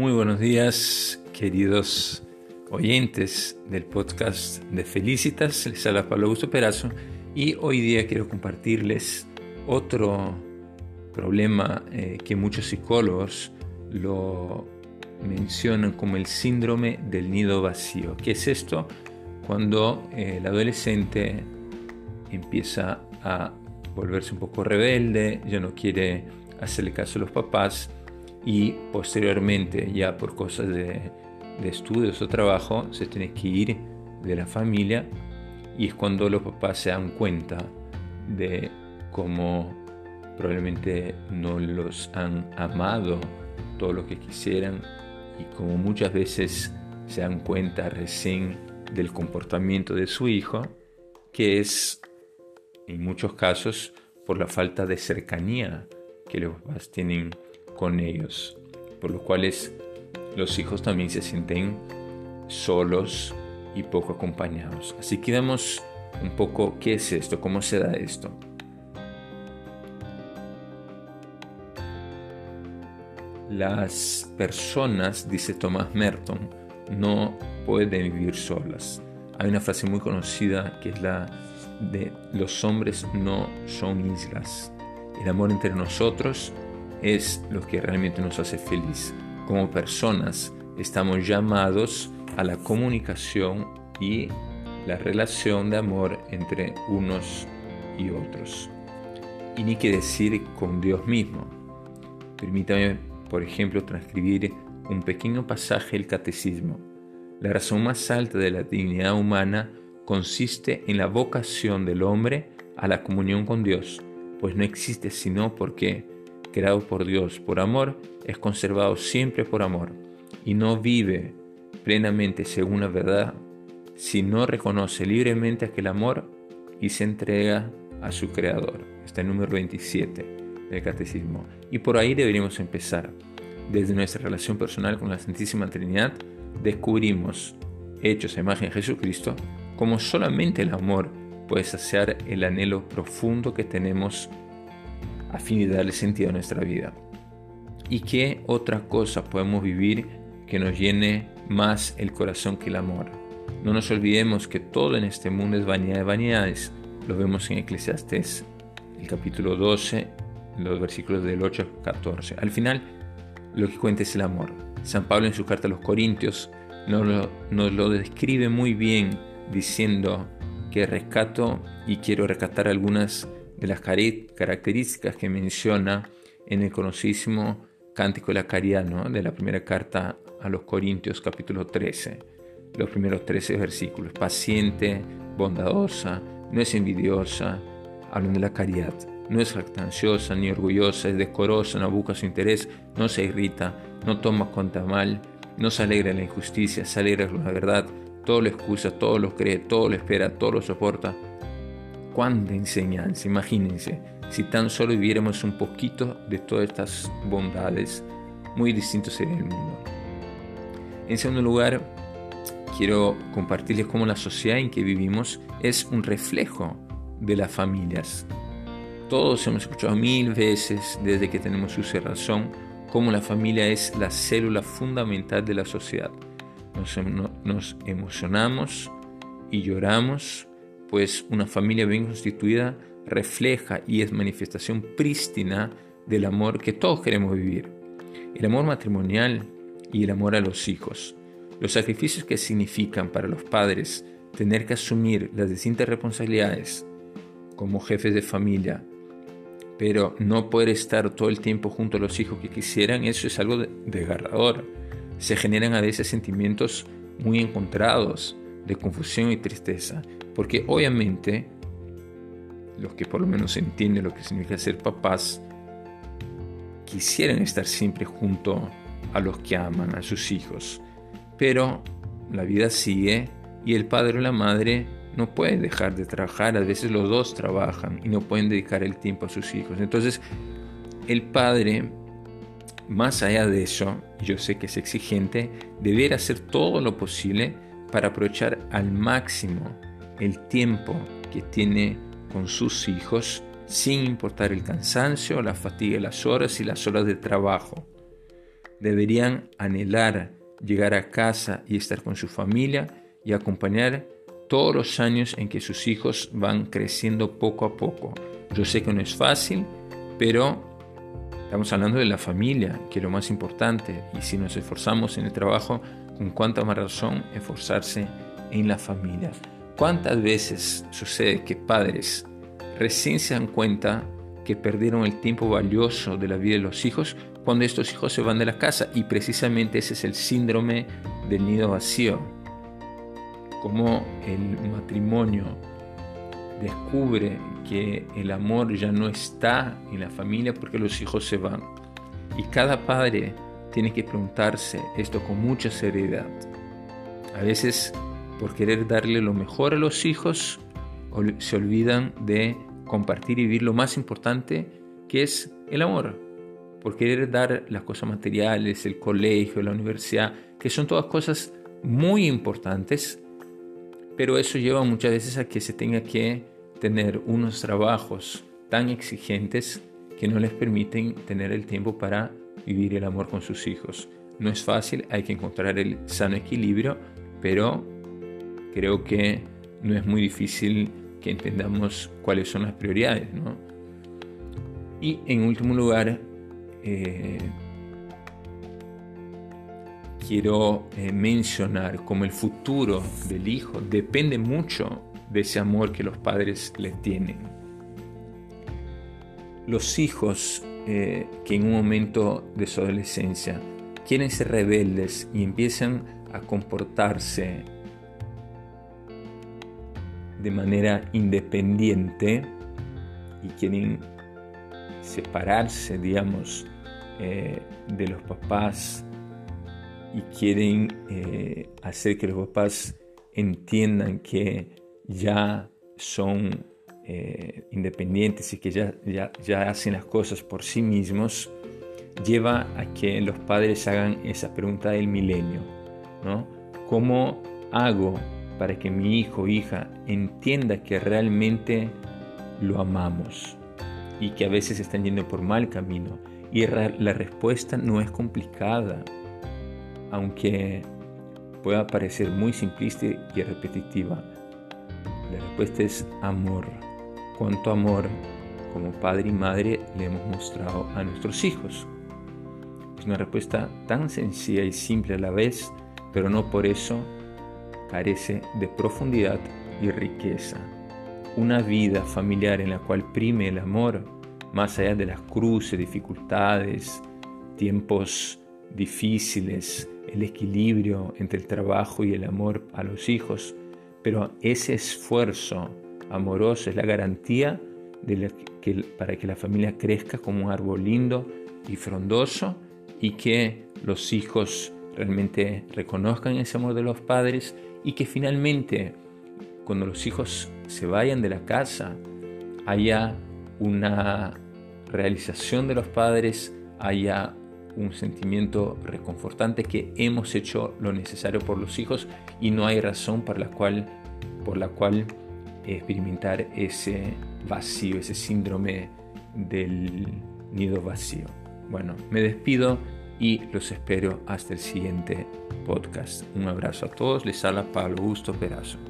Muy buenos días, queridos oyentes del podcast de Felicitas. Les habla Pablo Augusto Perazo y hoy día quiero compartirles otro problema eh, que muchos psicólogos lo mencionan como el síndrome del nido vacío. ¿Qué es esto? Cuando eh, el adolescente empieza a volverse un poco rebelde, ya no quiere hacerle caso a los papás y posteriormente ya por cosas de, estudios o trabajo se tiene que ir de la familia y es cuando los papás se dan cuenta de cómo probablemente no los han amado todo lo que quisieran y como muchas veces se dan cuenta recién del comportamiento de su hijo que es en muchos casos por la falta de cercanía que los papás tienen con ellos, por lo cuales los hijos también se sienten solos y poco acompañados. Así que vemos un poco qué es esto, cómo se da esto. Las personas, dice Thomas Merton, no pueden vivir solas. Hay una frase muy conocida que es la de los hombres no son islas. El amor entre nosotros es lo que realmente nos hace feliz. Como personas estamos llamados a la comunicación y la relación de amor entre unos y otros. Y ni que decir con Dios mismo. Permítame, por ejemplo, transcribir un pequeño pasaje del catecismo. La razón más alta de la dignidad humana consiste en la vocación del hombre a la comunión con Dios, pues no existe sino porque creado por Dios por amor, es conservado siempre por amor y no vive plenamente según la verdad si no reconoce libremente aquel amor y se entrega a su creador. Está el número 27 del catecismo. Y por ahí deberíamos empezar. Desde nuestra relación personal con la Santísima Trinidad, descubrimos, hechos a imagen de Jesucristo, como solamente el amor puede saciar el anhelo profundo que tenemos a fin de darle sentido a nuestra vida. ¿Y qué otra cosa podemos vivir que nos llene más el corazón que el amor? No nos olvidemos que todo en este mundo es vanidad de vanidades. Lo vemos en Eclesiastés, el capítulo 12, los versículos del 8 al 14. Al final, lo que cuenta es el amor. San Pablo en su carta a los Corintios nos lo, nos lo describe muy bien diciendo que rescato y quiero rescatar algunas de las características que menciona en el conocidísimo Cántico de la Caridad, de la primera carta a los Corintios capítulo 13, los primeros 13 versículos. Paciente, bondadosa, no es envidiosa, hablan de la caridad. No es jactanciosa ni orgullosa, es decorosa, no busca su interés, no se irrita, no toma cuenta mal, no se alegra de la injusticia, se alegra con la verdad, todo lo excusa, todo lo cree, todo lo espera, todo lo soporta cuánta enseñanza, imagínense, si tan solo viviéramos un poquito de todas estas bondades, muy distinto sería el mundo. En segundo lugar, quiero compartirles cómo la sociedad en que vivimos es un reflejo de las familias. Todos hemos escuchado mil veces desde que tenemos su razón cómo la familia es la célula fundamental de la sociedad. Nos, nos emocionamos y lloramos pues una familia bien constituida refleja y es manifestación prístina del amor que todos queremos vivir. El amor matrimonial y el amor a los hijos. Los sacrificios que significan para los padres tener que asumir las distintas responsabilidades como jefes de familia, pero no poder estar todo el tiempo junto a los hijos que quisieran, eso es algo desgarrador. Se generan a veces sentimientos muy encontrados de confusión y tristeza. Porque obviamente los que por lo menos entienden lo que significa ser papás, quisieran estar siempre junto a los que aman, a sus hijos. Pero la vida sigue y el padre o la madre no pueden dejar de trabajar, a veces los dos trabajan y no pueden dedicar el tiempo a sus hijos. Entonces, el padre, más allá de eso, yo sé que es exigente, deberá hacer todo lo posible para aprovechar al máximo el tiempo que tiene con sus hijos sin importar el cansancio, la fatiga, las horas y las horas de trabajo. deberían anhelar llegar a casa y estar con su familia y acompañar todos los años en que sus hijos van creciendo poco a poco. Yo sé que no es fácil, pero estamos hablando de la familia, que es lo más importante. Y si nos esforzamos en el trabajo, con cuánta más razón esforzarse en la familia. ¿Cuántas veces sucede que padres recién se dan cuenta que perdieron el tiempo valioso de la vida de los hijos cuando estos hijos se van de la casa? Y precisamente ese es el síndrome del nido vacío. Como el matrimonio descubre que el amor ya no está en la familia porque los hijos se van. Y cada padre tiene que preguntarse esto con mucha seriedad. A veces, por querer darle lo mejor a los hijos, se olvidan de compartir y vivir lo más importante que es el amor. Por querer dar las cosas materiales, el colegio, la universidad, que son todas cosas muy importantes, pero eso lleva muchas veces a que se tenga que tener unos trabajos tan exigentes que no les permiten tener el tiempo para vivir el amor con sus hijos. No es fácil, hay que encontrar el sano equilibrio, pero creo que no es muy difícil que entendamos cuáles son las prioridades. Y en último lugar, eh, quiero eh, mencionar como el futuro del hijo depende mucho de ese amor que los padres le tienen. Los hijos eh, que en un momento de su adolescencia quieren ser rebeldes y empiezan a comportarse de manera independiente y quieren separarse, digamos, eh, de los papás y quieren eh, hacer que los papás entiendan que ya son eh, independientes y que ya, ya, hacen las cosas por sí mismos, lleva a que los padres hagan esa pregunta del milenio, ¿no? ¿Cómo hago para que mi hijo o hija entienda que realmente lo amamos y que a veces están yendo por mal camino? Y la respuesta no es complicada, aunque pueda parecer muy simplista y repetitiva. La respuesta es amor cuánto amor como padre y madre le hemos mostrado a nuestros hijos. Es una respuesta tan sencilla y simple a la vez, pero no por eso carece de profundidad y riqueza. Una vida familiar en la cual prime el amor, más allá de las cruces, dificultades, tiempos difíciles, el equilibrio entre el trabajo y el amor a los hijos, pero ese esfuerzo amoroso, es la garantía de que, para que la familia crezca como un árbol lindo y frondoso y que los hijos realmente reconozcan ese amor de los padres y que finalmente cuando los hijos se vayan de la casa haya una realización de los padres, haya un sentimiento reconfortante que hemos hecho lo necesario por los hijos y no hay razón por la cual, por la cual experimentar ese vacío, ese síndrome del nido vacío. Bueno, me despido y los espero hasta el siguiente podcast. Un abrazo a todos, les habla Pablo Augusto Perazo.